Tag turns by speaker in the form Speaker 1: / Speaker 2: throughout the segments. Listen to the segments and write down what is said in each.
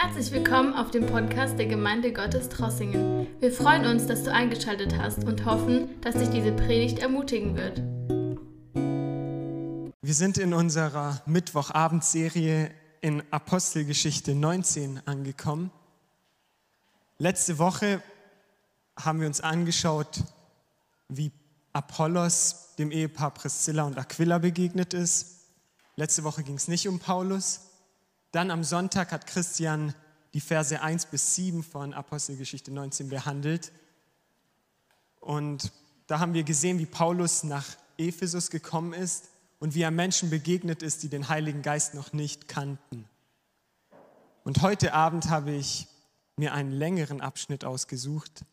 Speaker 1: Herzlich willkommen auf dem Podcast der Gemeinde Gottes Trossingen. Wir freuen uns, dass du eingeschaltet hast und hoffen, dass dich diese Predigt ermutigen wird.
Speaker 2: Wir sind in unserer Mittwochabendserie in Apostelgeschichte 19 angekommen. Letzte Woche haben wir uns angeschaut, wie Apollos dem Ehepaar Priscilla und Aquila begegnet ist. Letzte Woche ging es nicht um Paulus. Dann am Sonntag hat Christian die Verse 1 bis 7 von Apostelgeschichte 19 behandelt. Und da haben wir gesehen, wie Paulus nach Ephesus gekommen ist und wie er Menschen begegnet ist, die den Heiligen Geist noch nicht kannten. Und heute Abend habe ich mir einen längeren Abschnitt ausgesucht,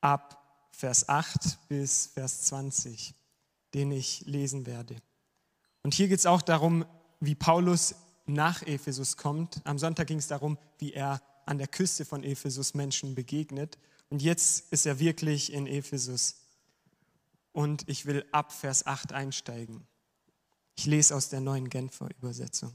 Speaker 2: ab Vers 8 bis Vers 20, den ich lesen werde. Und hier geht es auch darum, wie Paulus nach Ephesus kommt. Am Sonntag ging es darum, wie er an der Küste von Ephesus Menschen begegnet. Und jetzt ist er wirklich in Ephesus. Und ich will ab Vers 8 einsteigen. Ich lese aus der neuen Genfer Übersetzung.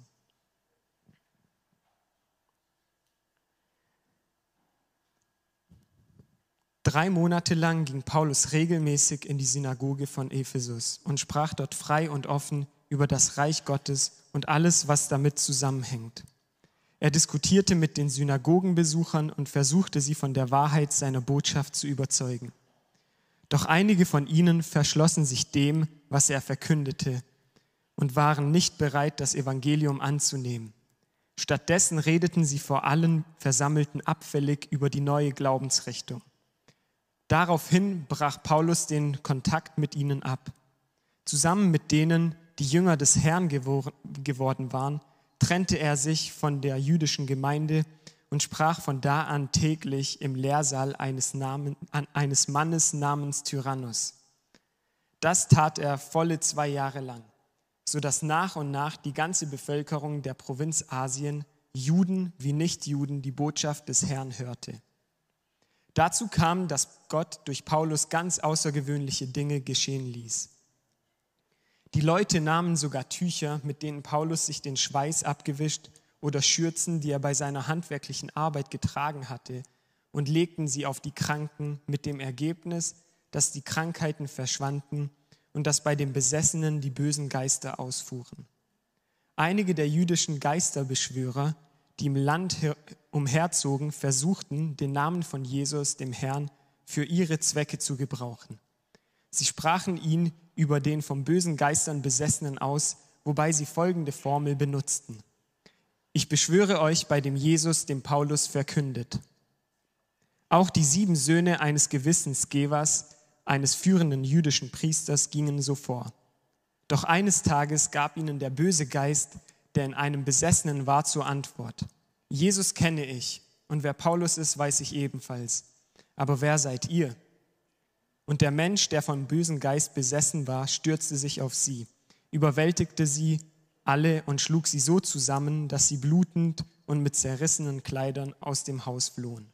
Speaker 2: Drei Monate lang ging Paulus regelmäßig in die Synagoge von Ephesus und sprach dort frei und offen über das Reich Gottes und alles, was damit zusammenhängt. Er diskutierte mit den Synagogenbesuchern und versuchte sie von der Wahrheit seiner Botschaft zu überzeugen. Doch einige von ihnen verschlossen sich dem, was er verkündete, und waren nicht bereit, das Evangelium anzunehmen. Stattdessen redeten sie vor allen Versammelten abfällig über die neue Glaubensrichtung. Daraufhin brach Paulus den Kontakt mit ihnen ab. Zusammen mit denen, die Jünger des Herrn geworden waren, trennte er sich von der jüdischen Gemeinde und sprach von da an täglich im Lehrsaal eines, Namen, eines Mannes namens Tyrannus. Das tat er volle zwei Jahre lang, sodass nach und nach die ganze Bevölkerung der Provinz Asien, Juden wie Nichtjuden, die Botschaft des Herrn hörte. Dazu kam, dass Gott durch Paulus ganz außergewöhnliche Dinge geschehen ließ. Die Leute nahmen sogar Tücher, mit denen Paulus sich den Schweiß abgewischt oder Schürzen, die er bei seiner handwerklichen Arbeit getragen hatte, und legten sie auf die Kranken mit dem Ergebnis, dass die Krankheiten verschwanden und dass bei den Besessenen die bösen Geister ausfuhren. Einige der jüdischen Geisterbeschwörer, die im Land umherzogen, versuchten, den Namen von Jesus, dem Herrn, für ihre Zwecke zu gebrauchen. Sie sprachen ihn über den vom bösen Geistern Besessenen aus, wobei sie folgende Formel benutzten. Ich beschwöre euch bei dem Jesus, dem Paulus verkündet. Auch die sieben Söhne eines gewissen Skevas, eines führenden jüdischen Priesters, gingen so vor. Doch eines Tages gab ihnen der böse Geist, der in einem Besessenen war, zur Antwort. Jesus kenne ich und wer Paulus ist, weiß ich ebenfalls. Aber wer seid ihr? Und der Mensch, der vom bösen Geist besessen war, stürzte sich auf sie, überwältigte sie alle und schlug sie so zusammen, dass sie blutend und mit zerrissenen Kleidern aus dem Haus flohen.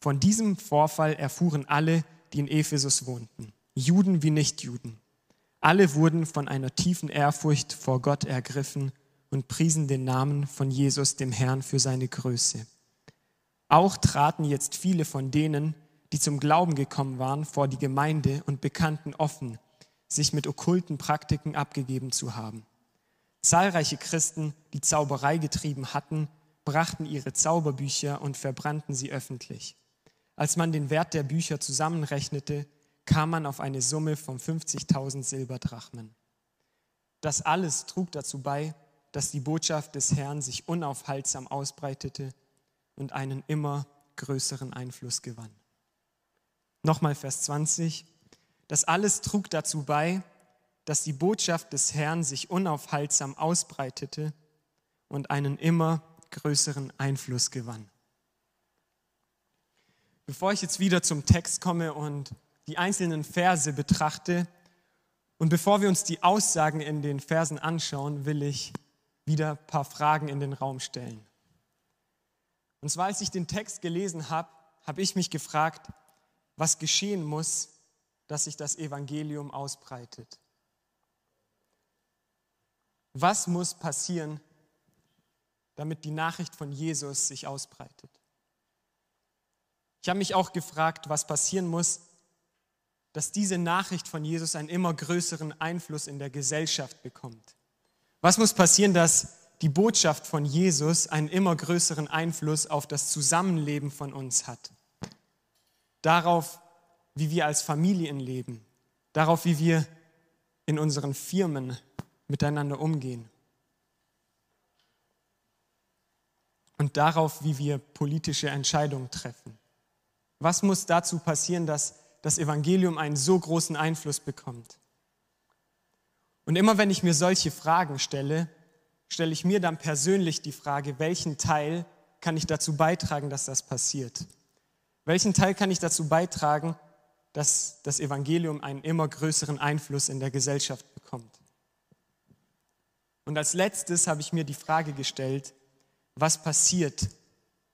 Speaker 2: Von diesem Vorfall erfuhren alle, die in Ephesus wohnten, Juden wie Nichtjuden. Alle wurden von einer tiefen Ehrfurcht vor Gott ergriffen und priesen den Namen von Jesus, dem Herrn, für seine Größe. Auch traten jetzt viele von denen, die zum Glauben gekommen waren, vor die Gemeinde und bekannten offen, sich mit okkulten Praktiken abgegeben zu haben. Zahlreiche Christen, die Zauberei getrieben hatten, brachten ihre Zauberbücher und verbrannten sie öffentlich. Als man den Wert der Bücher zusammenrechnete, kam man auf eine Summe von 50.000 Silberdrachmen. Das alles trug dazu bei, dass die Botschaft des Herrn sich unaufhaltsam ausbreitete und einen immer größeren Einfluss gewann. Nochmal Vers 20. Das alles trug dazu bei, dass die Botschaft des Herrn sich unaufhaltsam ausbreitete und einen immer größeren Einfluss gewann. Bevor ich jetzt wieder zum Text komme und die einzelnen Verse betrachte und bevor wir uns die Aussagen in den Versen anschauen, will ich wieder ein paar Fragen in den Raum stellen. Und zwar, als ich den Text gelesen habe, habe ich mich gefragt, was geschehen muss, dass sich das Evangelium damit die Nachricht von Jesus sich ausbreitet. Ich habe mich auch gefragt, was passieren muss, dass diese Nachricht von Jesus einen immer größeren Einfluss in der Gesellschaft bekommt. Was muss passieren, dass die Botschaft von Jesus einen immer größeren Einfluss auf das Zusammenleben von uns hat? Darauf, wie wir als Familien leben, darauf, wie wir in unseren Firmen miteinander umgehen und darauf, wie wir politische Entscheidungen treffen. Was muss dazu passieren, dass das Evangelium einen so großen Einfluss bekommt? Und immer wenn ich mir solche Fragen stelle, stelle ich mir dann persönlich die Frage, welchen Teil kann ich dazu beitragen, dass das passiert? Welchen Teil kann ich dazu beitragen, dass das Evangelium einen immer größeren Einfluss in der Gesellschaft bekommt? Und als letztes habe ich mir die Frage gestellt, was passiert,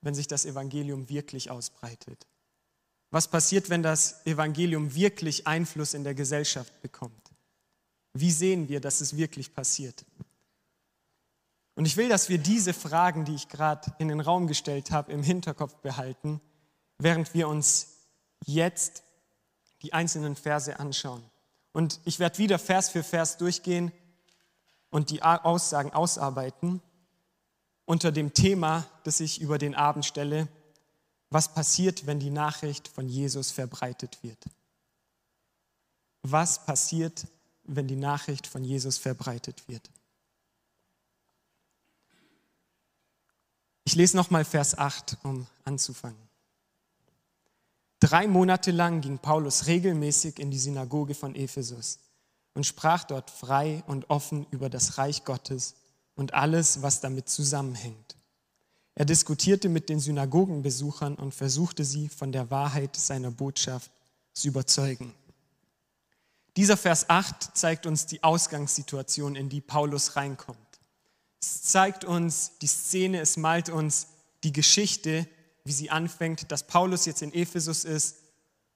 Speaker 2: wenn sich das Evangelium wirklich ausbreitet? Was passiert, wenn das Evangelium wirklich Einfluss in der Gesellschaft bekommt? Wie sehen wir, dass es wirklich passiert? Und ich will, dass wir diese Fragen, die ich gerade in den Raum gestellt habe, im Hinterkopf behalten, während wir uns jetzt die einzelnen Verse anschauen. Und ich werde wieder Vers für Vers durchgehen und die Aussagen ausarbeiten unter dem Thema, das ich über den Abend stelle, was passiert, wenn die Nachricht von Jesus verbreitet wird? Was passiert, wenn die Nachricht von Jesus verbreitet wird? Ich lese nochmal Vers 8, um anzufangen. Drei Monate lang ging Paulus regelmäßig in die Synagoge von Ephesus und sprach dort frei und offen über das Reich Gottes und alles, was damit zusammenhängt. Er diskutierte mit den Synagogenbesuchern und versuchte sie von der Wahrheit seiner Botschaft zu überzeugen. Dieser Vers 8 zeigt uns die Ausgangssituation, in die Paulus reinkommt. Es zeigt uns die Szene, es malt uns die Geschichte, wie sie anfängt, dass Paulus jetzt in Ephesus ist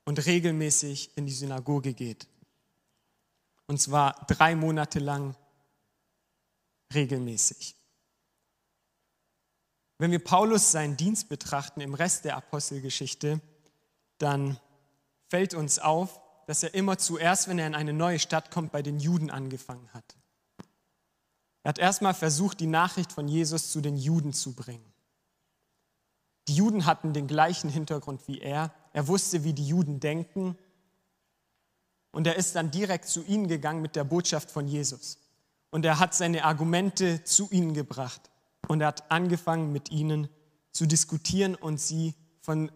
Speaker 2: und regelmäßig in die Synagoge geht. Und zwar drei Monate lang regelmäßig. Wenn wir Paulus seinen Dienst betrachten im Rest der Apostelgeschichte, dann fällt uns auf, dass er immer zuerst, wenn er in eine neue Stadt kommt, bei den Juden angefangen hat. Er hat erstmal versucht, die Nachricht von Jesus zu den Juden zu bringen. Die Juden hatten den gleichen Hintergrund wie er. Er wusste, wie die Juden denken. Und er ist dann direkt zu ihnen gegangen mit der Botschaft von Jesus. Und er hat seine Argumente zu ihnen gebracht und er hat angefangen mit ihnen zu diskutieren und sie von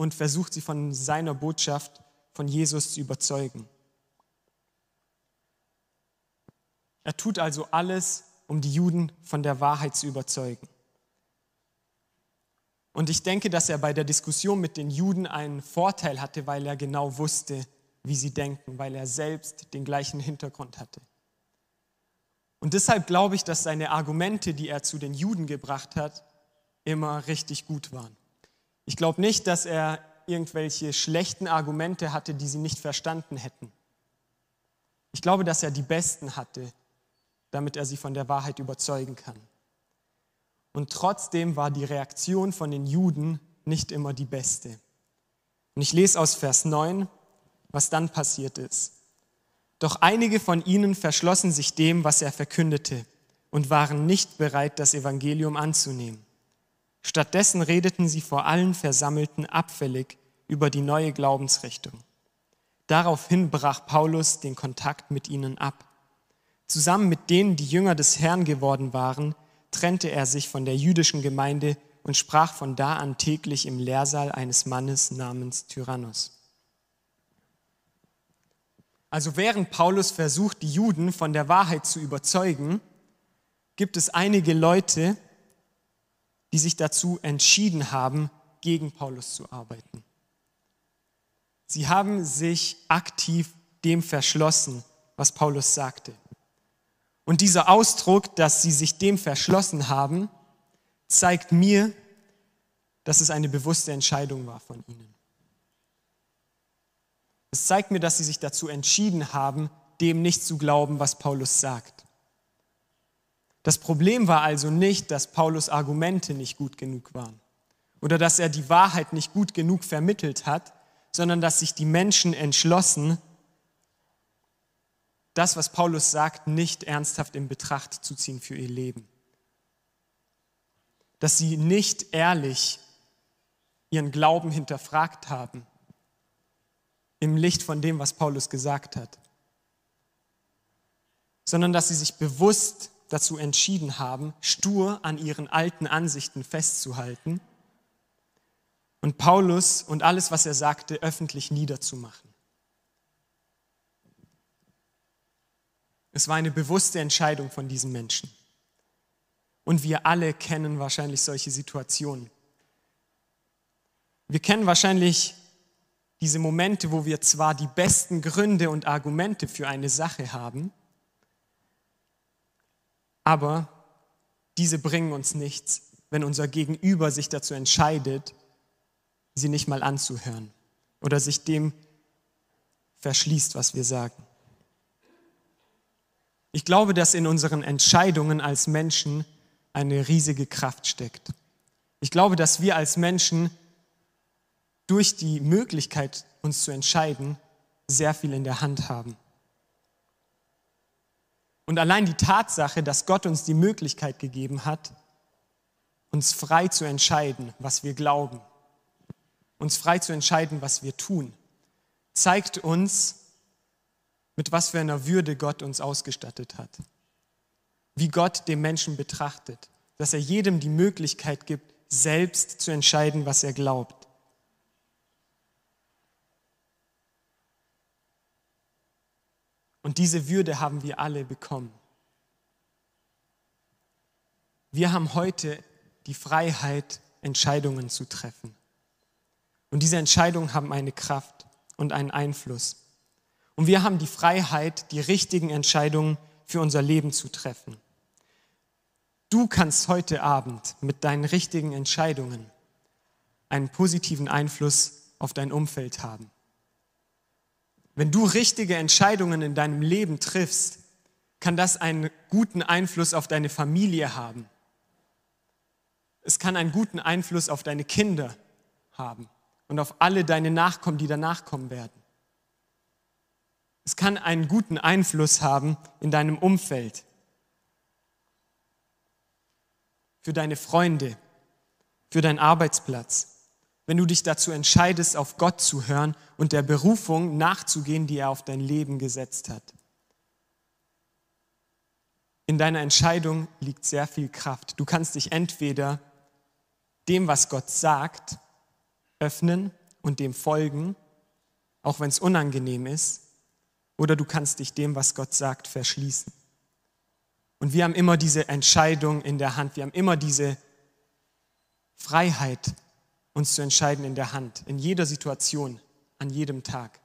Speaker 2: und versucht sie von seiner Botschaft von Jesus zu überzeugen. Er tut also alles, um die Juden von der Wahrheit zu überzeugen. Und ich denke, dass er bei der Diskussion mit den Juden einen Vorteil hatte, weil er genau wusste, wie sie denken, weil er selbst den gleichen Hintergrund hatte. Und deshalb glaube ich, dass seine Argumente, die er zu den Juden gebracht hat, immer richtig gut waren. Ich glaube nicht, dass er irgendwelche schlechten Argumente hatte, die sie nicht verstanden hätten. Ich glaube, dass er die besten hatte, damit er sie von der Wahrheit überzeugen kann. Und trotzdem war die Reaktion von den Juden nicht immer die beste. Und ich lese aus Vers 9, was dann passiert ist. Doch einige von ihnen verschlossen sich dem, was er verkündete, und waren nicht bereit, das Evangelium anzunehmen. Stattdessen redeten sie vor allen Versammelten abfällig über die neue Glaubensrichtung. Daraufhin brach Paulus den Kontakt mit ihnen ab. Zusammen mit denen, die Jünger des Herrn geworden waren, trennte er sich von der jüdischen Gemeinde und sprach von da an täglich im Lehrsaal eines Mannes namens Tyrannus. Also während Paulus versucht, die Juden von der Wahrheit zu überzeugen, gibt es einige Leute, die sich dazu entschieden haben, gegen Paulus zu arbeiten. Sie haben sich aktiv dem verschlossen, was Paulus sagte. Und dieser Ausdruck, dass sie sich dem verschlossen haben, zeigt mir, dass es eine bewusste Entscheidung war von ihnen. Es zeigt mir, dass sie sich dazu entschieden haben, dem nicht zu glauben, was Paulus sagt. Das Problem war also nicht, dass Paulus Argumente nicht gut genug waren oder dass er die Wahrheit nicht gut genug vermittelt hat, sondern dass sich die Menschen entschlossen, das, was Paulus sagt, nicht ernsthaft in Betracht zu ziehen für ihr Leben. Dass sie nicht ehrlich ihren Glauben hinterfragt haben im Licht von dem, was Paulus gesagt hat, sondern dass sie sich bewusst dazu entschieden haben, stur an ihren alten Ansichten festzuhalten und Paulus und alles, was er sagte, öffentlich niederzumachen. Es war eine bewusste Entscheidung von diesen Menschen. Und wir alle kennen wahrscheinlich solche Situationen. Wir kennen wahrscheinlich diese Momente, wo wir zwar die besten Gründe und Argumente für eine Sache haben, aber diese bringen uns nichts, wenn unser Gegenüber sich dazu entscheidet, sie nicht mal anzuhören oder sich dem verschließt, was wir sagen. Ich glaube, dass in unseren Entscheidungen als Menschen eine riesige Kraft steckt. Ich glaube, dass wir als Menschen durch die Möglichkeit, uns zu entscheiden, sehr viel in der Hand haben. Und allein die Tatsache, dass Gott uns die Möglichkeit gegeben hat, uns frei zu entscheiden, was wir glauben, uns frei zu entscheiden, was wir tun, zeigt uns, mit was für einer Würde Gott uns ausgestattet hat. Wie Gott den Menschen betrachtet, dass er jedem die Möglichkeit gibt, selbst zu entscheiden, was er glaubt. Und diese Würde haben wir alle bekommen. Wir haben heute die Freiheit, Entscheidungen zu treffen. Und diese Entscheidungen haben eine Kraft und einen Einfluss. Und wir haben die Freiheit, die richtigen Entscheidungen für unser Leben zu treffen. Du kannst heute Abend mit deinen richtigen Entscheidungen einen positiven Einfluss auf dein Umfeld haben. Wenn du richtige Entscheidungen in deinem Leben triffst, kann das einen guten Einfluss auf deine Familie haben. Es kann einen guten Einfluss auf deine Kinder haben und auf alle deine Nachkommen, die danach kommen werden. Es kann einen guten Einfluss haben in deinem Umfeld, für deine Freunde, für deinen Arbeitsplatz wenn du dich dazu entscheidest, auf Gott zu hören und der Berufung nachzugehen, die er auf dein Leben gesetzt hat. In deiner Entscheidung liegt sehr viel Kraft. Du kannst dich entweder dem, was Gott sagt, öffnen und dem folgen, auch wenn es unangenehm ist, oder du kannst dich dem, was Gott sagt, verschließen. Und wir haben immer diese Entscheidung in der Hand, wir haben immer diese Freiheit, uns zu entscheiden in der Hand, in jeder Situation, an jedem Tag.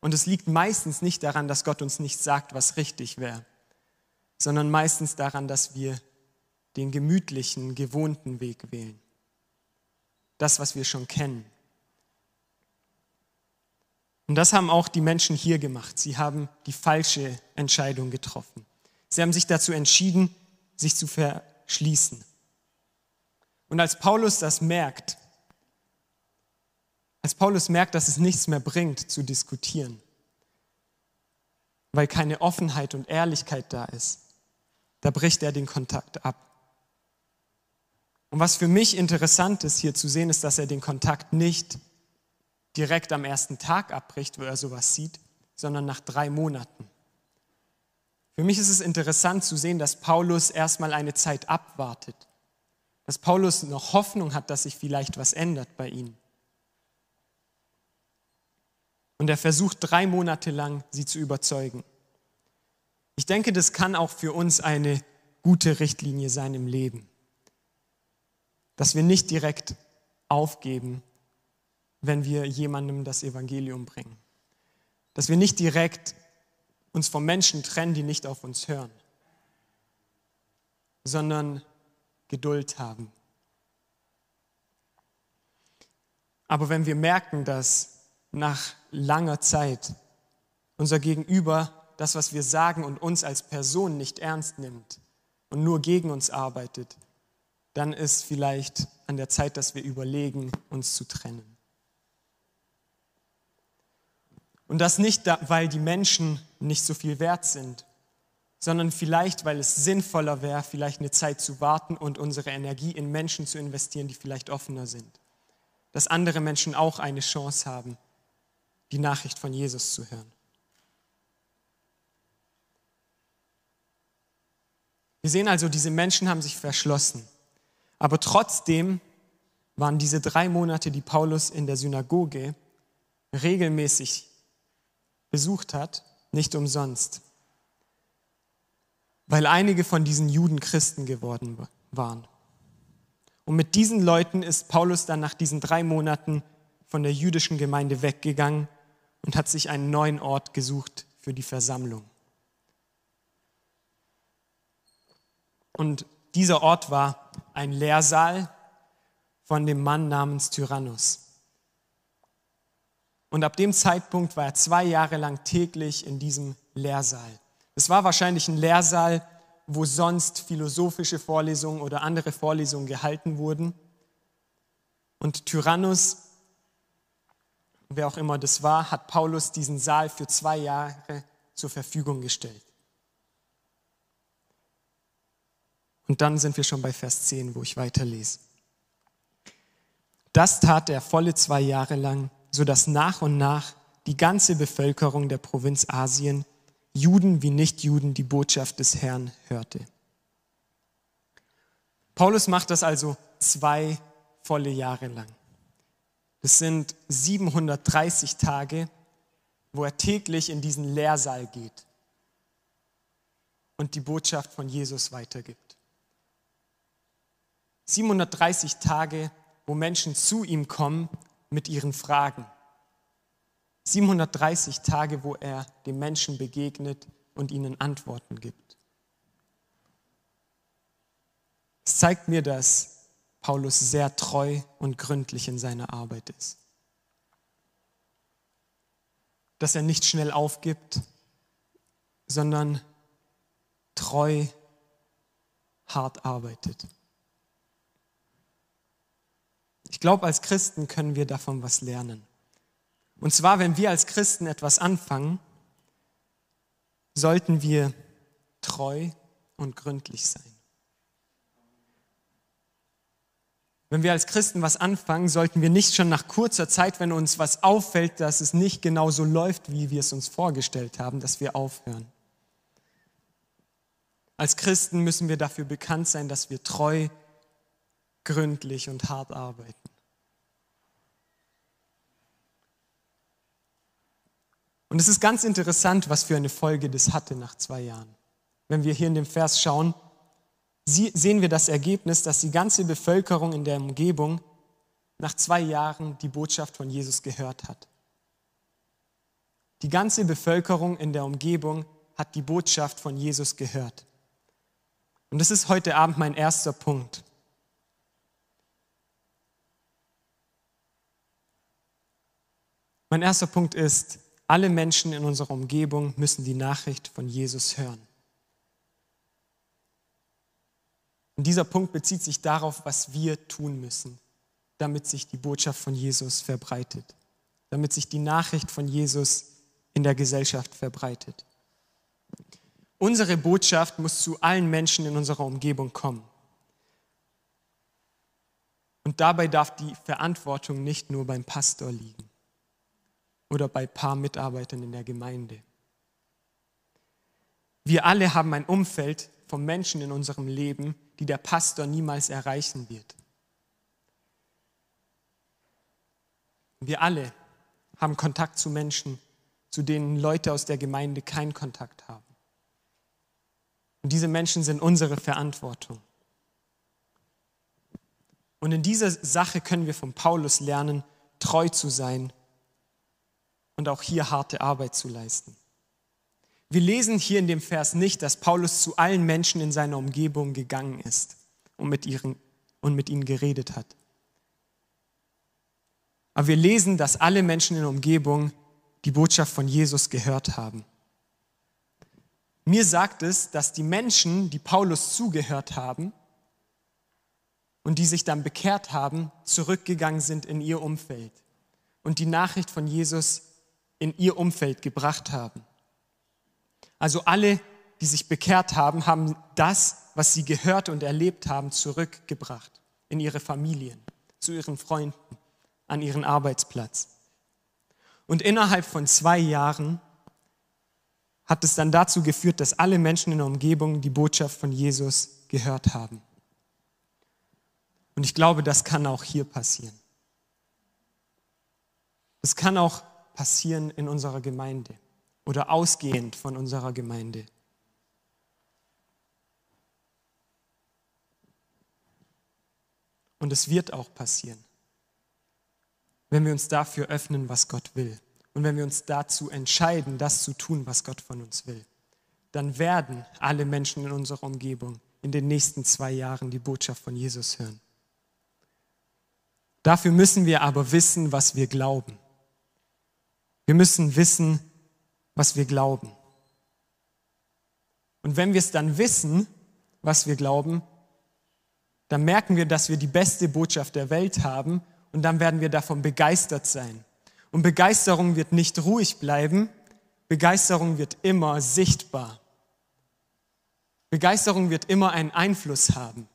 Speaker 2: Und es liegt meistens nicht daran, dass Gott uns nicht sagt, was richtig wäre, sondern meistens daran, dass wir den gemütlichen, gewohnten Weg wählen. Das, was wir schon kennen. Und das haben auch die Menschen hier gemacht. Sie haben die falsche Entscheidung getroffen. Sie haben sich dazu entschieden, sich zu verschließen. Und als Paulus das merkt, als Paulus merkt, dass es nichts mehr bringt zu diskutieren, weil keine Offenheit und Ehrlichkeit da ist, da bricht er den Kontakt ab. Und was für mich interessant ist hier zu sehen, ist, dass er den Kontakt nicht direkt am ersten Tag abbricht, wo er sowas sieht, sondern nach drei Monaten. Für mich ist es interessant zu sehen, dass Paulus erstmal eine Zeit abwartet dass Paulus noch Hoffnung hat, dass sich vielleicht was ändert bei ihnen. Und er versucht drei Monate lang, sie zu überzeugen. Ich denke, das kann auch für uns eine gute Richtlinie sein im Leben. Dass wir nicht direkt aufgeben, wenn wir jemandem das Evangelium bringen. Dass wir nicht direkt uns von Menschen trennen, die nicht auf uns hören, sondern Geduld haben. Aber wenn wir merken, dass nach langer Zeit unser Gegenüber das, was wir sagen und uns als Person nicht ernst nimmt und nur gegen uns arbeitet, dann ist vielleicht an der Zeit, dass wir überlegen, uns zu trennen. Und das nicht, weil die Menschen nicht so viel wert sind, sondern vielleicht, weil es sinnvoller wäre, vielleicht eine Zeit zu warten und unsere Energie in Menschen zu investieren, die vielleicht offener sind. Dass andere Menschen auch eine Chance haben, die Nachricht von Jesus zu hören. Wir sehen also, diese Menschen haben sich verschlossen. Aber trotzdem waren diese drei Monate, die Paulus in der Synagoge regelmäßig besucht hat, nicht umsonst, weil einige von diesen Juden Christen geworden waren. Und mit diesen Leuten ist Paulus dann nach diesen drei Monaten von der jüdischen Gemeinde weggegangen und hat sich einen neuen Ort gesucht für die Versammlung. Und dieser Ort war ein Lehrsaal von dem Mann namens Tyrannus. Und ab dem Zeitpunkt war er zwei Jahre lang täglich in diesem Lehrsaal. Es war wahrscheinlich ein Lehrsaal, wo sonst philosophische Vorlesungen oder andere Vorlesungen gehalten wurden. Und Tyrannus, wer auch immer das war, hat Paulus diesen Saal für zwei Jahre zur Verfügung gestellt. Und dann sind wir schon bei Vers 10, wo ich weiterlese. Das tat er volle zwei Jahre lang sodass nach und nach die ganze Bevölkerung der Provinz Asien, Juden wie Nichtjuden, die Botschaft des Herrn hörte. Paulus macht das also zwei volle Jahre lang. Das sind 730 Tage, wo er täglich in diesen Lehrsaal geht und die Botschaft von Jesus weitergibt. 730 Tage, wo Menschen zu ihm kommen mit ihren Fragen. 730 Tage, wo er den Menschen begegnet und ihnen Antworten gibt. Es zeigt mir, dass Paulus sehr treu und gründlich in seiner Arbeit ist. Dass er nicht schnell aufgibt, sondern treu hart arbeitet. Ich glaube, als Christen können wir davon was lernen. Und zwar, wenn wir als Christen etwas anfangen, sollten wir treu und gründlich sein. Wenn wir als Christen was anfangen, sollten wir nicht schon nach kurzer Zeit, wenn uns was auffällt, dass es nicht genau so läuft, wie wir es uns vorgestellt haben, dass wir aufhören. Als Christen müssen wir dafür bekannt sein, dass wir treu, gründlich und hart arbeiten. Und es ist ganz interessant, was für eine Folge das hatte nach zwei Jahren. Wenn wir hier in dem Vers schauen, sehen wir das Ergebnis, dass die ganze Bevölkerung in der Umgebung nach zwei Jahren die Botschaft von Jesus gehört hat. Die ganze Bevölkerung in der Umgebung hat die Botschaft von Jesus gehört. Und das ist heute Abend mein erster Punkt. Mein erster Punkt ist, alle Menschen in unserer Umgebung müssen die Nachricht von Jesus hören. Und dieser Punkt bezieht sich darauf, was wir tun müssen, damit sich die Botschaft von Jesus verbreitet, damit sich die Nachricht von Jesus in der Gesellschaft verbreitet. Unsere Botschaft muss zu allen Menschen in unserer Umgebung kommen. Und dabei darf die Verantwortung nicht nur beim Pastor liegen oder bei paar Mitarbeitern in der Gemeinde. Wir alle haben ein Umfeld von Menschen in unserem Leben, die der Pastor niemals erreichen wird. Wir alle haben Kontakt zu Menschen, zu denen Leute aus der Gemeinde keinen Kontakt haben. Und diese Menschen sind unsere Verantwortung. Und in dieser Sache können wir von Paulus lernen, treu zu sein und auch hier harte Arbeit zu leisten. Wir lesen hier in dem Vers nicht, dass Paulus zu allen Menschen in seiner Umgebung gegangen ist und mit, ihren, und mit ihnen geredet hat. Aber wir lesen, dass alle Menschen in der Umgebung die Botschaft von Jesus gehört haben. Mir sagt es, dass die Menschen, die Paulus zugehört haben und die sich dann bekehrt haben, zurückgegangen sind in ihr Umfeld und die Nachricht von Jesus in ihr Umfeld gebracht haben. Also alle, die sich bekehrt haben, haben das, was sie gehört und erlebt haben, zurückgebracht in ihre Familien, zu ihren Freunden, an ihren Arbeitsplatz. Und innerhalb von zwei Jahren hat es dann dazu geführt, dass alle Menschen in der Umgebung die Botschaft von Jesus gehört haben. Und ich glaube, das kann auch hier passieren. Das kann auch passieren in unserer Gemeinde oder ausgehend von unserer Gemeinde. Und es wird auch passieren, wenn wir uns dafür öffnen, was Gott will. Und wenn wir uns dazu entscheiden, das zu tun, was Gott von uns will, dann werden alle Menschen in unserer Umgebung in den nächsten zwei Jahren die Botschaft von Jesus hören. Dafür müssen wir aber wissen, was wir glauben. Wir müssen wissen, was wir glauben. Und wenn wir es dann wissen, was wir glauben, dann merken wir, dass wir die beste Botschaft der Welt haben und dann werden wir davon begeistert sein. Und Begeisterung wird nicht ruhig bleiben, Begeisterung wird immer sichtbar. Begeisterung wird immer einen Einfluss haben.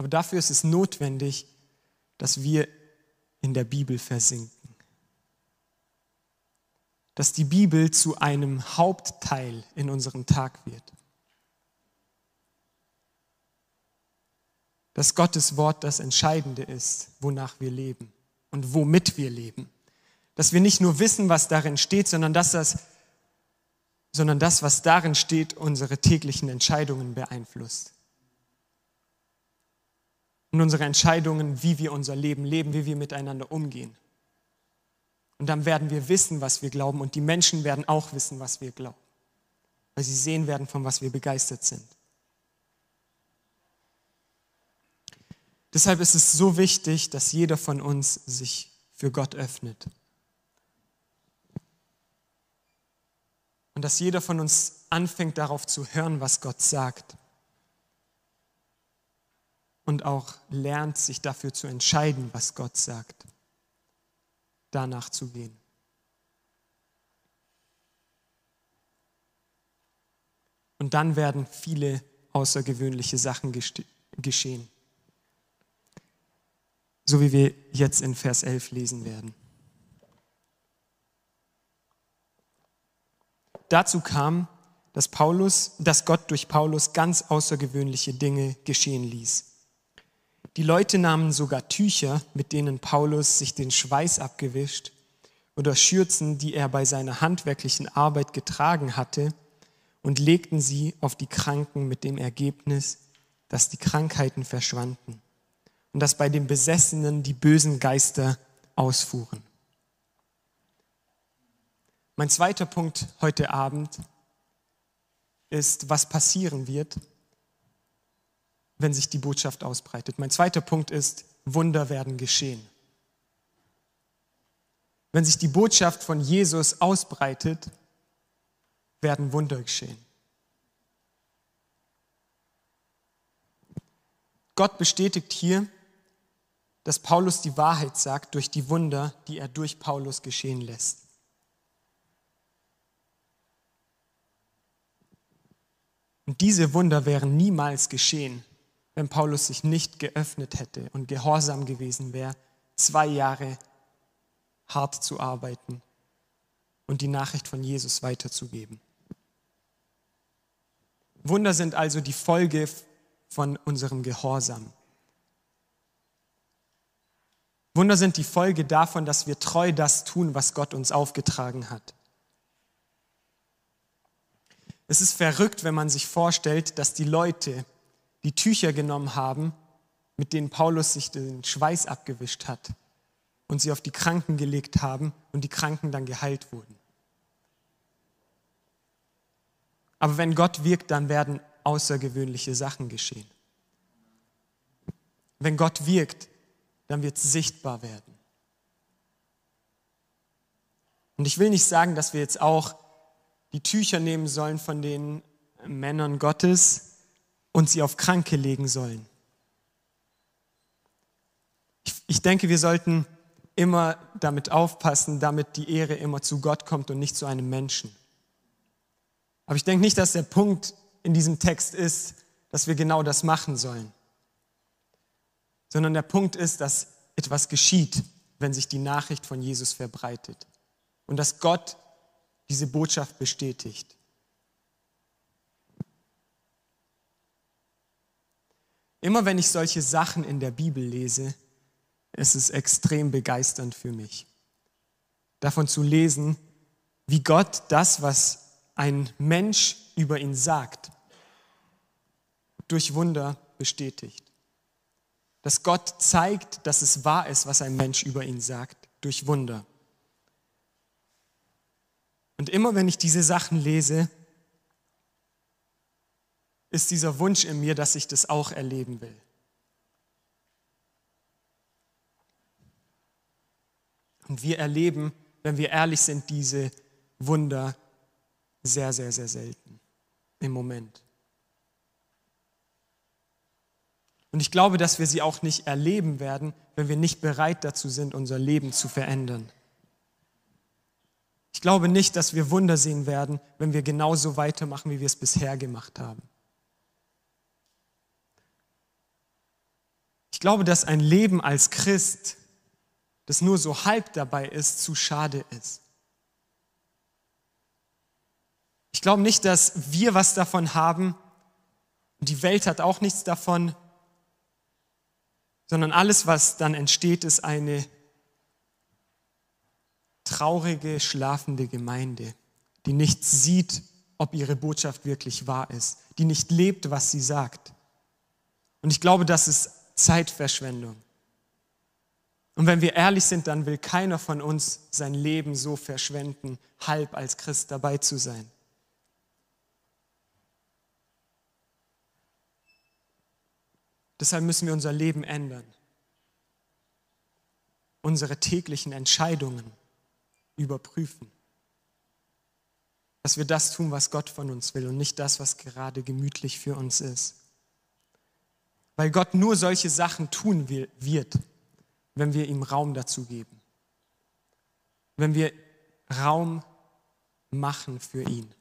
Speaker 2: Aber dafür ist es notwendig, dass wir in der Bibel versinken. Dass die Bibel zu einem Hauptteil in unserem Tag wird. dass Gottes Wort das Entscheidende ist, wonach wir leben und womit wir leben. Dass wir nicht nur wissen, was darin steht, sondern dass das, sondern das, was darin steht, unsere täglichen Entscheidungen beeinflusst. Und unsere Entscheidungen, wie wir unser Leben leben, wie wir miteinander umgehen. Und dann werden wir wissen, was wir glauben und die Menschen werden auch wissen, was wir glauben, weil sie sehen werden, von was wir begeistert sind. Deshalb ist es so wichtig, dass jeder von uns sich für Gott öffnet. Und dass jeder von uns anfängt darauf zu hören, was Gott sagt. Und auch lernt, sich dafür zu entscheiden, was Gott sagt. Danach zu gehen. Und dann werden viele außergewöhnliche Sachen geschehen so wie wir jetzt in Vers 11 lesen werden. Dazu kam, dass, Paulus, dass Gott durch Paulus ganz außergewöhnliche Dinge geschehen ließ. Die Leute nahmen sogar Tücher, mit denen Paulus sich den Schweiß abgewischt, oder Schürzen, die er bei seiner handwerklichen Arbeit getragen hatte, und legten sie auf die Kranken mit dem Ergebnis, dass die Krankheiten verschwanden und dass bei den Besessenen die bösen Geister ausfuhren. Mein zweiter Punkt heute Abend ist, was passieren wird, wenn sich die Botschaft ausbreitet. Mein zweiter Punkt ist, Wunder werden geschehen. Wenn sich die Botschaft von Jesus ausbreitet, werden Wunder geschehen. Gott bestätigt hier, dass Paulus die Wahrheit sagt durch die Wunder, die er durch Paulus geschehen lässt. Und diese Wunder wären niemals geschehen, wenn Paulus sich nicht geöffnet hätte und gehorsam gewesen wäre, zwei Jahre hart zu arbeiten und die Nachricht von Jesus weiterzugeben. Wunder sind also die Folge von unserem Gehorsam. Wunder sind die Folge davon, dass wir treu das tun, was Gott uns aufgetragen hat. Es ist verrückt, wenn man sich vorstellt, dass die Leute die Tücher genommen haben, mit denen Paulus sich den Schweiß abgewischt hat und sie auf die Kranken gelegt haben und die Kranken dann geheilt wurden. Aber wenn Gott wirkt, dann werden außergewöhnliche Sachen geschehen. Wenn Gott wirkt, dann wird es sichtbar werden. Und ich will nicht sagen, dass wir jetzt auch die Tücher nehmen sollen von den Männern Gottes und sie auf Kranke legen sollen. Ich, ich denke, wir sollten immer damit aufpassen, damit die Ehre immer zu Gott kommt und nicht zu einem Menschen. Aber ich denke nicht, dass der Punkt in diesem Text ist, dass wir genau das machen sollen, sondern der Punkt ist, dass etwas geschieht, wenn sich die Nachricht von Jesus verbreitet und dass Gott diese Botschaft bestätigt. Immer wenn ich solche Sachen in der Bibel lese, ist es extrem begeisternd für mich, davon zu lesen, wie Gott das, was ein Mensch über ihn sagt, durch Wunder bestätigt. Dass Gott zeigt, dass es wahr ist, was ein Mensch über ihn sagt, durch Wunder. Und immer wenn ich diese Sachen lese, ist dieser Wunsch in mir, dass ich das auch erleben will. Und wir erleben, wenn wir ehrlich sind, diese Wunder sehr, sehr, sehr selten im Moment. Und ich glaube, dass wir sie auch nicht erleben werden, wenn wir nicht bereit dazu sind, unser Leben zu verändern. Ich glaube nicht, dass wir Wunder sehen werden, wenn wir genauso weitermachen, wie wir es bisher gemacht haben. Ich glaube, dass ein Leben als Christ, das nur so halb dabei ist, zu schade ist. Ich glaube nicht, dass wir was davon haben und die Welt hat auch nichts davon, sondern alles, was dann entsteht, ist eine traurige, schlafende Gemeinde, die nicht sieht, ob ihre Botschaft wirklich wahr ist, die nicht lebt, was sie sagt. Und ich glaube, das ist Zeitverschwendung. Und wenn wir ehrlich sind, dann will keiner von uns sein Leben so verschwenden, halb als Christ dabei zu sein. Deshalb müssen wir unser Leben ändern. Unsere täglichen Entscheidungen überprüfen. Dass wir das tun, was Gott von uns will und nicht das, was gerade gemütlich für uns ist. Weil Gott nur solche Sachen tun wird, wenn wir ihm Raum dazu geben. Wenn wir Raum machen für ihn.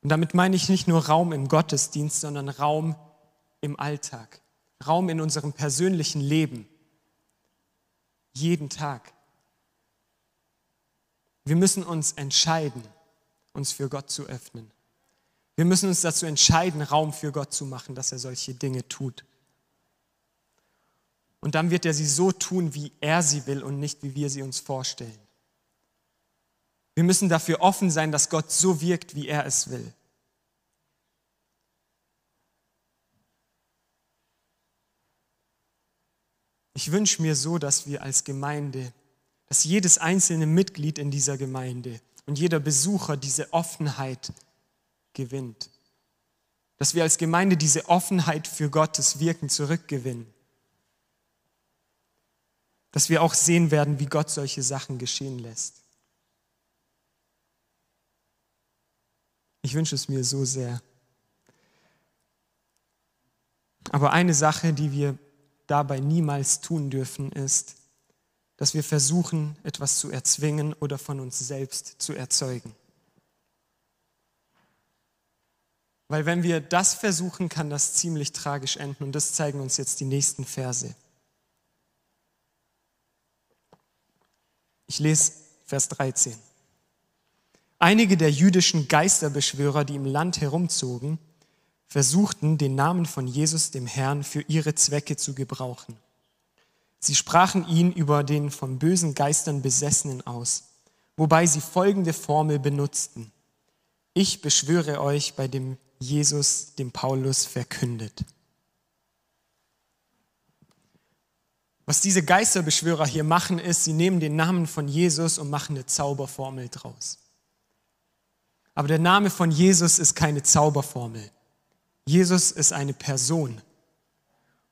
Speaker 2: Und damit meine ich nicht nur Raum im Gottesdienst, sondern Raum im Alltag, Raum in unserem persönlichen Leben, jeden Tag. Wir müssen uns entscheiden, uns für Gott zu öffnen. Wir müssen uns dazu entscheiden, Raum für Gott zu machen, dass er solche Dinge tut. Und dann wird er sie so tun, wie er sie will und nicht, wie wir sie uns vorstellen. Wir müssen dafür offen sein, dass Gott so wirkt, wie er es will. Ich wünsche mir so, dass wir als Gemeinde, dass jedes einzelne Mitglied in dieser Gemeinde und jeder Besucher diese Offenheit gewinnt. Dass wir als Gemeinde diese Offenheit für Gottes Wirken zurückgewinnen. Dass wir auch sehen werden, wie Gott solche Sachen geschehen lässt. Ich wünsche es mir so sehr. Aber eine Sache, die wir dabei niemals tun dürfen, ist, dass wir versuchen, etwas zu erzwingen oder von uns selbst zu erzeugen. Weil wenn wir das versuchen, kann das ziemlich tragisch enden und das zeigen uns jetzt die nächsten Verse. Ich lese Vers 13. Einige der jüdischen Geisterbeschwörer, die im Land herumzogen, versuchten, den Namen von Jesus, dem Herrn, für ihre Zwecke zu gebrauchen. Sie sprachen ihn über den von bösen Geistern Besessenen aus, wobei sie folgende Formel benutzten. Ich beschwöre euch bei dem Jesus, dem Paulus verkündet. Was diese Geisterbeschwörer hier machen, ist, sie nehmen den Namen von Jesus und machen eine Zauberformel draus. Aber der Name von Jesus ist keine Zauberformel. Jesus ist eine Person.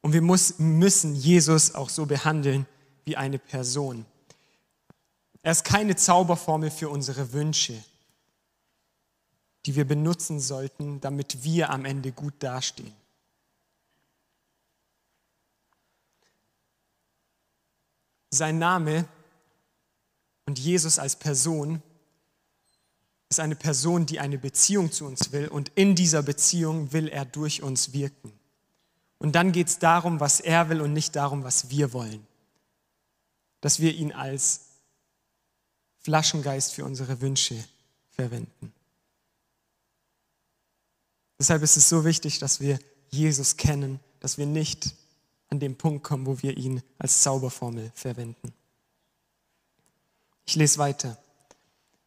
Speaker 2: Und wir muss, müssen Jesus auch so behandeln wie eine Person. Er ist keine Zauberformel für unsere Wünsche, die wir benutzen sollten, damit wir am Ende gut dastehen. Sein Name und Jesus als Person ist eine Person, die eine Beziehung zu uns will und in dieser Beziehung will er durch uns wirken. Und dann geht es darum, was er will und nicht darum, was wir wollen. Dass wir ihn als Flaschengeist für unsere Wünsche verwenden. Deshalb ist es so wichtig, dass wir Jesus kennen, dass wir nicht an den Punkt kommen, wo wir ihn als Zauberformel verwenden. Ich lese weiter.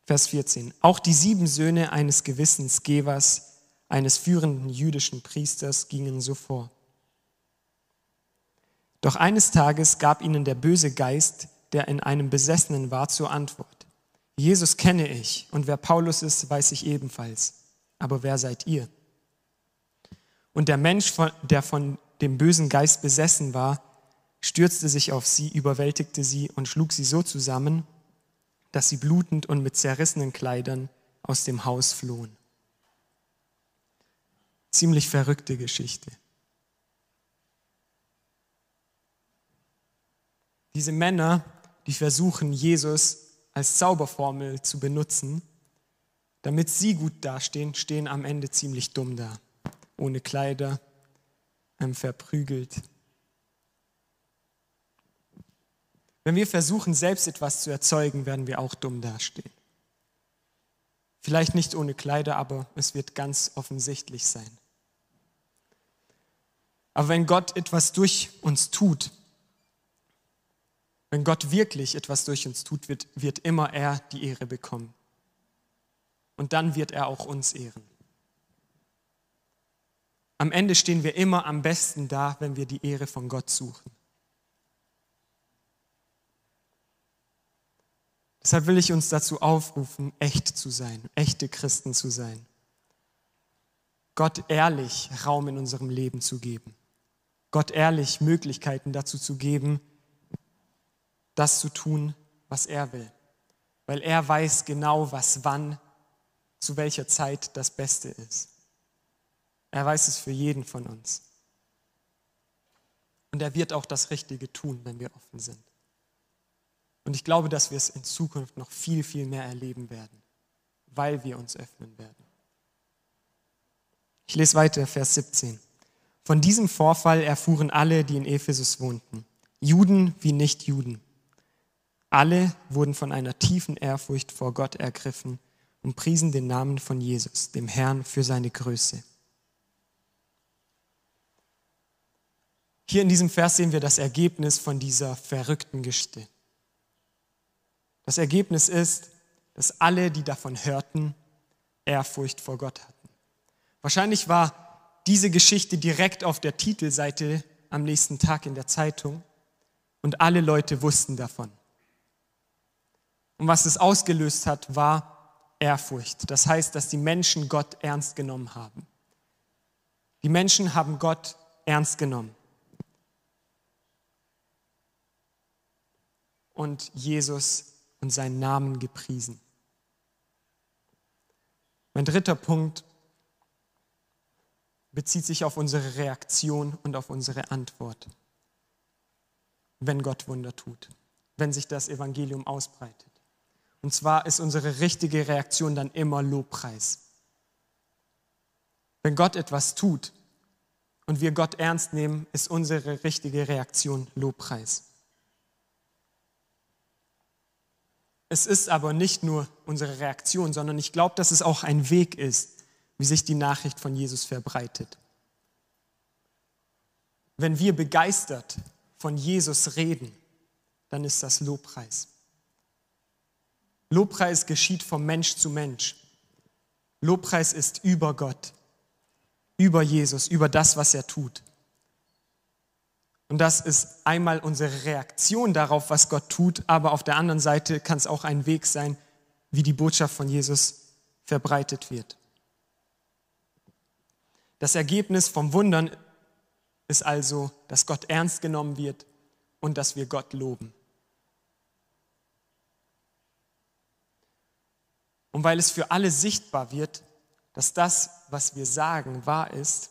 Speaker 2: Vers 14. Auch die sieben Söhne eines gewissen Skevas, eines führenden jüdischen Priesters, gingen so vor. Doch eines Tages gab ihnen der böse Geist, der in einem Besessenen war, zur Antwort. Jesus kenne ich und wer Paulus ist, weiß ich ebenfalls. Aber wer seid ihr? Und der Mensch, der von dem bösen Geist besessen war, stürzte sich auf sie, überwältigte sie und schlug sie so zusammen, dass sie blutend und mit zerrissenen Kleidern aus dem Haus flohen. Ziemlich verrückte Geschichte. Diese Männer, die versuchen, Jesus als Zauberformel zu benutzen, damit sie gut dastehen, stehen am Ende ziemlich dumm da. Ohne Kleider, ähm, verprügelt. Wenn wir versuchen, selbst etwas zu erzeugen, werden wir auch dumm dastehen. Vielleicht nicht ohne Kleider, aber es wird ganz offensichtlich sein. Aber wenn Gott etwas durch uns tut, wenn Gott wirklich etwas durch uns tut, wird, wird immer er die Ehre bekommen. Und dann wird er auch uns ehren. Am Ende stehen wir immer am besten da, wenn wir die Ehre von Gott suchen. Deshalb will ich uns dazu aufrufen, echt zu sein, echte Christen zu sein. Gott ehrlich Raum in unserem Leben zu geben. Gott ehrlich Möglichkeiten dazu zu geben, das zu tun, was er will. Weil er weiß genau, was wann, zu welcher Zeit das Beste ist. Er weiß es für jeden von uns. Und er wird auch das Richtige tun, wenn wir offen sind. Und ich glaube, dass wir es in Zukunft noch viel, viel mehr erleben werden, weil wir uns öffnen werden. Ich lese weiter, Vers 17. Von diesem Vorfall erfuhren alle, die in Ephesus wohnten, Juden wie Nichtjuden. Alle wurden von einer tiefen Ehrfurcht vor Gott ergriffen und priesen den Namen von Jesus, dem Herrn, für seine Größe. Hier in diesem Vers sehen wir das Ergebnis von dieser verrückten Geschichte. Das Ergebnis ist, dass alle, die davon hörten, Ehrfurcht vor Gott hatten. Wahrscheinlich war diese Geschichte direkt auf der Titelseite am nächsten Tag in der Zeitung und alle Leute wussten davon. Und was es ausgelöst hat, war Ehrfurcht. Das heißt, dass die Menschen Gott ernst genommen haben. Die Menschen haben Gott ernst genommen. Und Jesus und seinen Namen gepriesen. Mein dritter Punkt bezieht sich auf unsere Reaktion und auf unsere Antwort, wenn Gott Wunder tut, wenn sich das Evangelium ausbreitet. Und zwar ist unsere richtige Reaktion dann immer Lobpreis. Wenn Gott etwas tut und wir Gott ernst nehmen, ist unsere richtige Reaktion Lobpreis. Es ist aber nicht nur unsere Reaktion, sondern ich glaube, dass es auch ein Weg ist, wie sich die Nachricht von Jesus verbreitet. Wenn wir begeistert von Jesus reden, dann ist das Lobpreis. Lobpreis geschieht vom Mensch zu Mensch. Lobpreis ist über Gott, über Jesus, über das, was er tut. Und das ist einmal unsere Reaktion darauf, was Gott tut, aber auf der anderen Seite kann es auch ein Weg sein, wie die Botschaft von Jesus verbreitet wird. Das Ergebnis vom Wundern ist also, dass Gott ernst genommen wird und dass wir Gott loben. Und weil es für alle sichtbar wird, dass das, was wir sagen, wahr ist,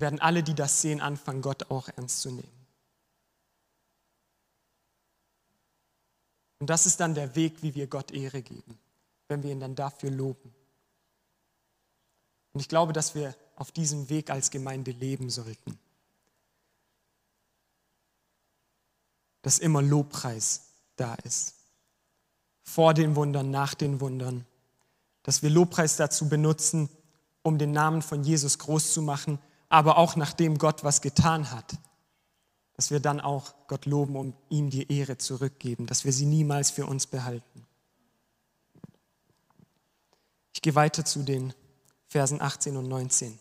Speaker 2: werden alle, die das sehen, anfangen, Gott auch ernst zu nehmen. Und das ist dann der Weg, wie wir Gott Ehre geben, wenn wir ihn dann dafür loben. Und ich glaube, dass wir auf diesem Weg als Gemeinde leben sollten. Dass immer Lobpreis da ist. Vor den Wundern, nach den Wundern. Dass wir Lobpreis dazu benutzen, um den Namen von Jesus groß zu machen, aber auch nachdem Gott was getan hat. Dass wir dann auch Gott loben und ihm die Ehre zurückgeben, dass wir sie niemals für uns behalten. Ich gehe weiter zu den Versen 18 und 19.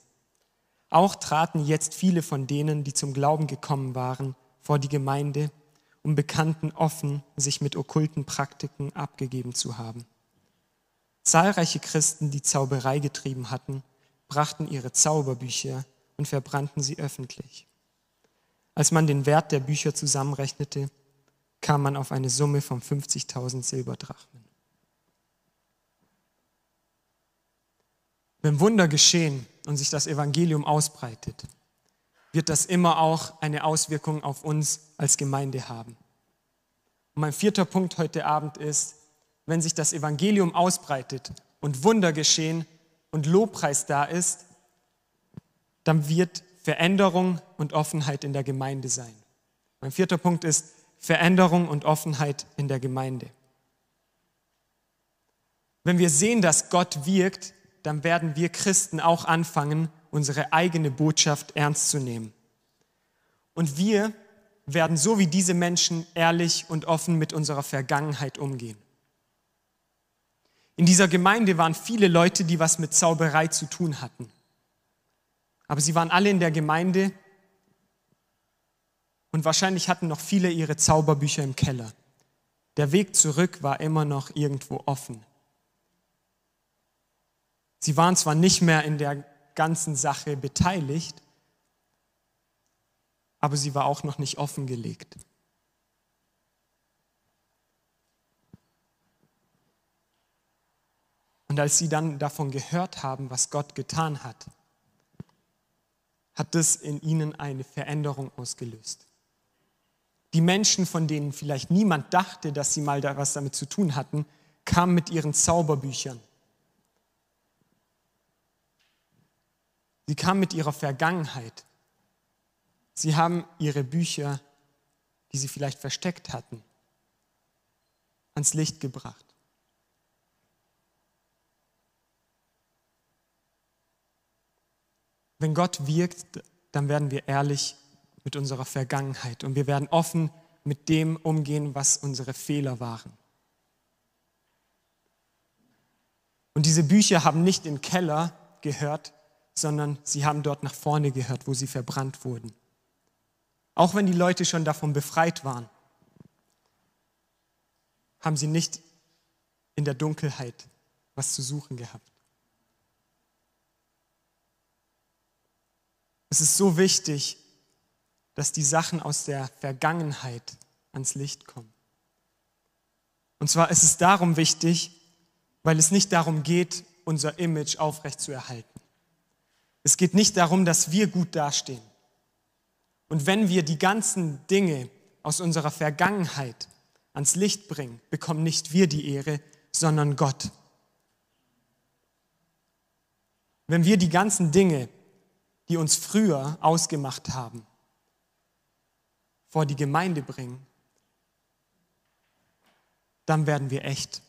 Speaker 2: Auch traten jetzt viele von denen, die zum Glauben gekommen waren, vor die Gemeinde, um Bekannten offen sich mit okkulten Praktiken abgegeben zu haben. Zahlreiche Christen, die Zauberei getrieben hatten, brachten ihre Zauberbücher und verbrannten sie öffentlich. Als man den Wert der Bücher zusammenrechnete, kam man auf eine Summe von 50.000 Silberdrachmen. Wenn Wunder geschehen und sich das Evangelium ausbreitet, wird das immer auch eine Auswirkung auf uns als Gemeinde haben. Und mein vierter Punkt heute Abend ist, wenn sich das Evangelium ausbreitet und Wunder geschehen und Lobpreis da ist, dann wird Veränderung und Offenheit in der Gemeinde sein. Mein vierter Punkt ist Veränderung und Offenheit in der Gemeinde. Wenn wir sehen, dass Gott wirkt, dann werden wir Christen auch anfangen, unsere eigene Botschaft ernst zu nehmen. Und wir werden so wie diese Menschen ehrlich und offen mit unserer Vergangenheit umgehen. In dieser Gemeinde waren viele Leute, die was mit Zauberei zu tun hatten. Aber sie waren alle in der Gemeinde und wahrscheinlich hatten noch viele ihre Zauberbücher im Keller. Der Weg zurück war immer noch irgendwo offen. Sie waren zwar nicht mehr in der ganzen Sache beteiligt, aber sie war auch noch nicht offengelegt. Und als sie dann davon gehört haben, was Gott getan hat, hat das in ihnen eine Veränderung ausgelöst. Die Menschen, von denen vielleicht niemand dachte, dass sie mal da was damit zu tun hatten, kamen mit ihren Zauberbüchern Sie kam mit ihrer Vergangenheit. Sie haben ihre Bücher, die sie vielleicht versteckt hatten, ans Licht gebracht. Wenn Gott wirkt, dann werden wir ehrlich mit unserer Vergangenheit und wir werden offen mit dem umgehen, was unsere Fehler waren. Und diese Bücher haben nicht im Keller gehört, sondern sie haben dort nach vorne gehört, wo sie verbrannt wurden. Auch wenn die Leute schon davon befreit waren, haben sie nicht in der Dunkelheit was zu suchen gehabt. Es ist so wichtig, dass die Sachen aus der Vergangenheit ans Licht kommen. Und zwar ist es darum wichtig, weil es nicht darum geht, unser Image aufrechtzuerhalten. Es geht nicht darum, dass wir gut dastehen. Und wenn wir die ganzen Dinge aus unserer Vergangenheit ans Licht bringen, bekommen nicht wir die Ehre, sondern Gott. Wenn wir die ganzen Dinge, die uns früher ausgemacht haben, vor die Gemeinde bringen, dann werden wir echt.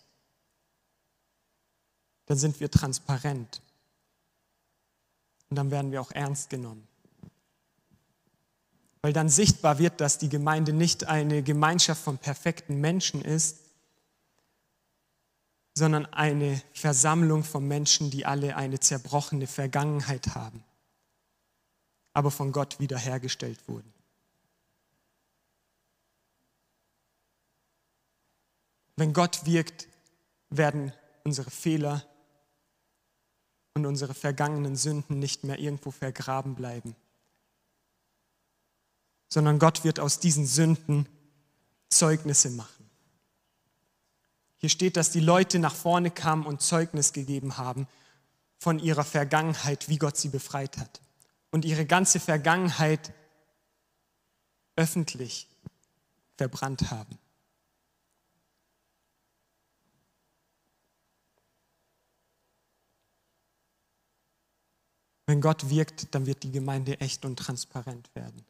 Speaker 2: Dann sind wir transparent. Und dann werden wir auch ernst genommen. Weil dann sichtbar wird, dass die Gemeinde nicht eine Gemeinschaft von perfekten Menschen ist, sondern eine Versammlung von Menschen, die alle eine zerbrochene Vergangenheit haben, aber von Gott wiederhergestellt wurden. Wenn Gott wirkt, werden unsere Fehler und unsere vergangenen Sünden nicht mehr irgendwo vergraben bleiben, sondern Gott wird aus diesen Sünden Zeugnisse machen. Hier steht, dass die Leute nach vorne kamen und Zeugnis gegeben haben von ihrer Vergangenheit, wie Gott sie befreit hat. Und ihre ganze Vergangenheit öffentlich verbrannt haben. Wenn Gott wirkt, dann wird die Gemeinde echt und transparent werden.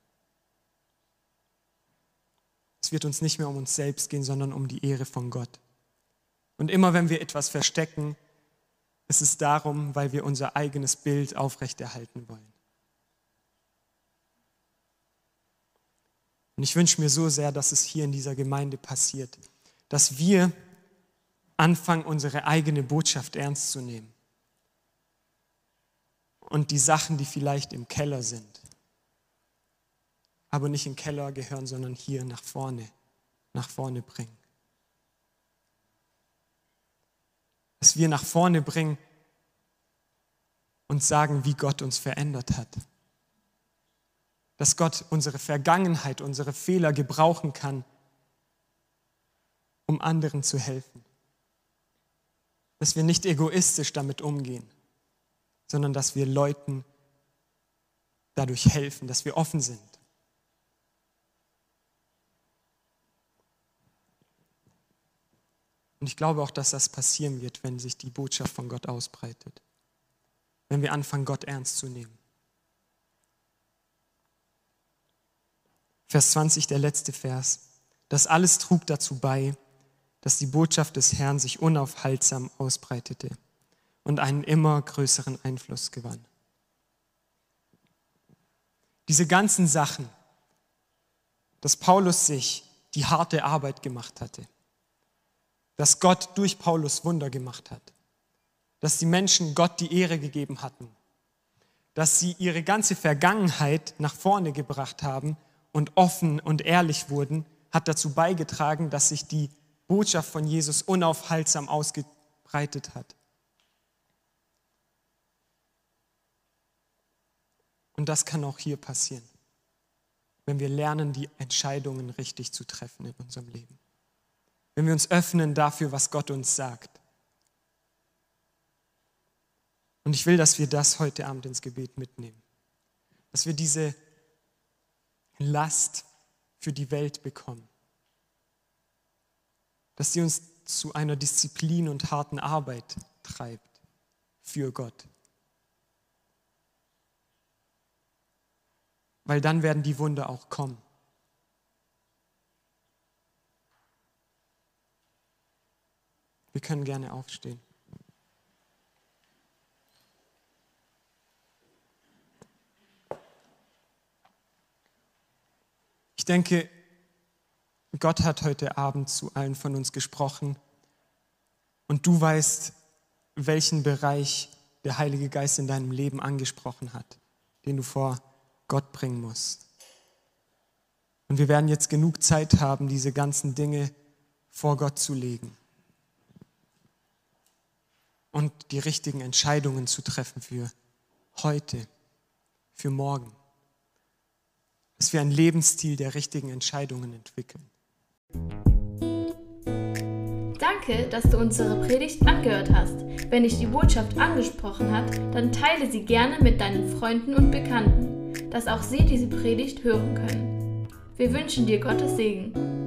Speaker 2: Es wird uns nicht mehr um uns selbst gehen, sondern um die Ehre von Gott. Und immer wenn wir etwas verstecken, ist es darum, weil wir unser eigenes Bild aufrechterhalten wollen. Und ich wünsche mir so sehr, dass es hier in dieser Gemeinde passiert, dass wir anfangen, unsere eigene Botschaft ernst zu nehmen. Und die Sachen, die vielleicht im Keller sind, aber nicht im Keller gehören, sondern hier nach vorne, nach vorne bringen. Dass wir nach vorne bringen und sagen, wie Gott uns verändert hat dass Gott unsere Vergangenheit, unsere Fehler gebrauchen kann, um anderen zu helfen. Dass wir nicht egoistisch damit umgehen, sondern dass wir Leuten dadurch helfen, dass wir offen sind. Und ich glaube auch, dass das passieren wird, wenn sich die Botschaft von Gott ausbreitet. Wenn wir anfangen, Gott ernst zu nehmen. Vers 20, der letzte Vers. Das alles trug dazu bei, dass die Botschaft des Herrn sich unaufhaltsam ausbreitete und einen immer größeren Einfluss gewann. Diese ganzen Sachen, dass Paulus sich die harte Arbeit gemacht hatte, dass Gott durch Paulus Wunder gemacht hat, dass die Menschen Gott die Ehre gegeben hatten, dass sie ihre ganze Vergangenheit nach vorne gebracht haben und offen und ehrlich wurden, hat dazu beigetragen, dass sich die Botschaft von Jesus unaufhaltsam ausgebreitet hat. Und das kann auch hier passieren, wenn wir lernen, die Entscheidungen richtig zu treffen in unserem Leben. Wenn wir uns öffnen dafür, was Gott uns sagt. Und ich will, dass wir das heute Abend ins Gebet mitnehmen. Dass wir diese Last für die Welt bekommen. Dass sie uns zu einer Disziplin und harten Arbeit treibt für Gott. Weil dann werden die Wunder auch kommen. Wir können gerne aufstehen. Denke, Gott hat heute Abend zu allen von uns gesprochen und du weißt, welchen Bereich der Heilige Geist in deinem Leben angesprochen hat, den du vor Gott bringen musst. Und wir werden jetzt genug Zeit haben, diese ganzen Dinge vor Gott zu legen und die richtigen Entscheidungen zu treffen für heute, für morgen dass wir einen Lebensstil der richtigen Entscheidungen entwickeln.
Speaker 1: Danke, dass du unsere Predigt angehört hast. Wenn dich die Botschaft angesprochen hat, dann teile sie gerne mit deinen Freunden und Bekannten, dass auch sie diese Predigt hören können. Wir wünschen dir Gottes Segen.